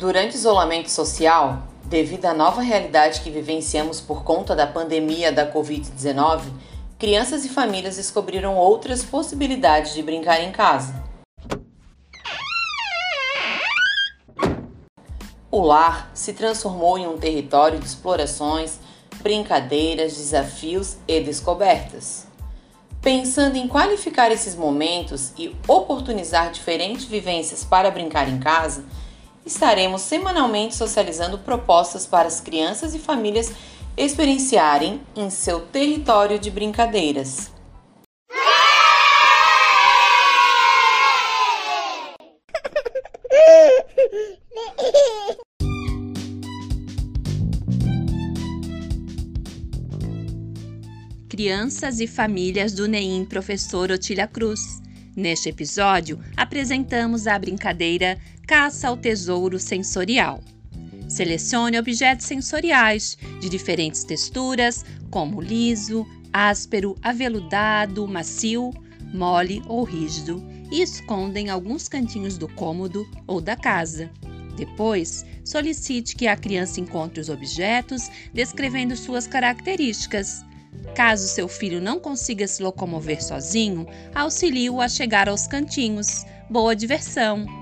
Durante o isolamento social, devido à nova realidade que vivenciamos por conta da pandemia da Covid-19, crianças e famílias descobriram outras possibilidades de brincar em casa. O lar se transformou em um território de explorações, brincadeiras, desafios e descobertas. Pensando em qualificar esses momentos e oportunizar diferentes vivências para brincar em casa, estaremos semanalmente socializando propostas para as crianças e famílias experienciarem em seu território de brincadeiras. Crianças e famílias do NEIM Professor Otília Cruz. Neste episódio, apresentamos a brincadeira Caça ao Tesouro Sensorial. Selecione objetos sensoriais de diferentes texturas, como liso, áspero, aveludado, macio, mole ou rígido, e esconda em alguns cantinhos do cômodo ou da casa. Depois, solicite que a criança encontre os objetos, descrevendo suas características. Caso seu filho não consiga se locomover sozinho, auxilie-o a chegar aos cantinhos. Boa diversão!